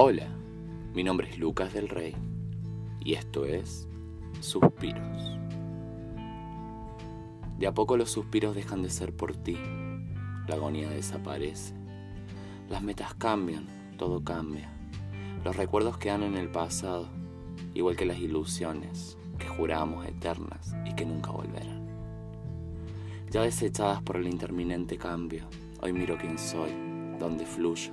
Hola, mi nombre es Lucas del Rey y esto es Suspiros. De a poco los suspiros dejan de ser por ti, la agonía desaparece, las metas cambian, todo cambia, los recuerdos quedan en el pasado, igual que las ilusiones que juramos eternas y que nunca volverán. Ya desechadas por el interminente cambio, hoy miro quién soy, dónde fluyo,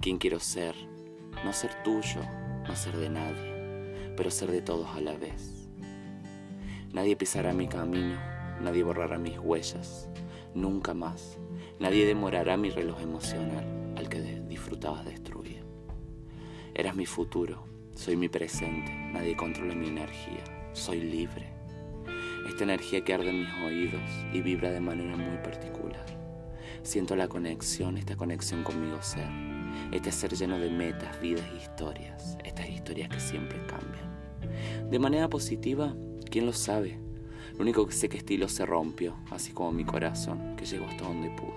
quién quiero ser no ser tuyo, no ser de nadie, pero ser de todos a la vez. Nadie pisará mi camino, nadie borrará mis huellas, nunca más. Nadie demorará mi reloj emocional al que disfrutabas destruir. Eras mi futuro, soy mi presente, nadie controla mi energía, soy libre. Esta energía que arde en mis oídos y vibra de manera muy particular. Siento la conexión, esta conexión conmigo ser este ser lleno de metas, vidas e historias, estas historias que siempre cambian. De manera positiva, ¿quién lo sabe? Lo único que sé que estilo se rompió, así como mi corazón, que llegó hasta donde pudo.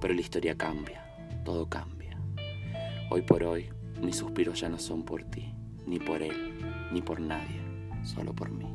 Pero la historia cambia, todo cambia. Hoy por hoy, mis suspiros ya no son por ti, ni por él, ni por nadie, solo por mí.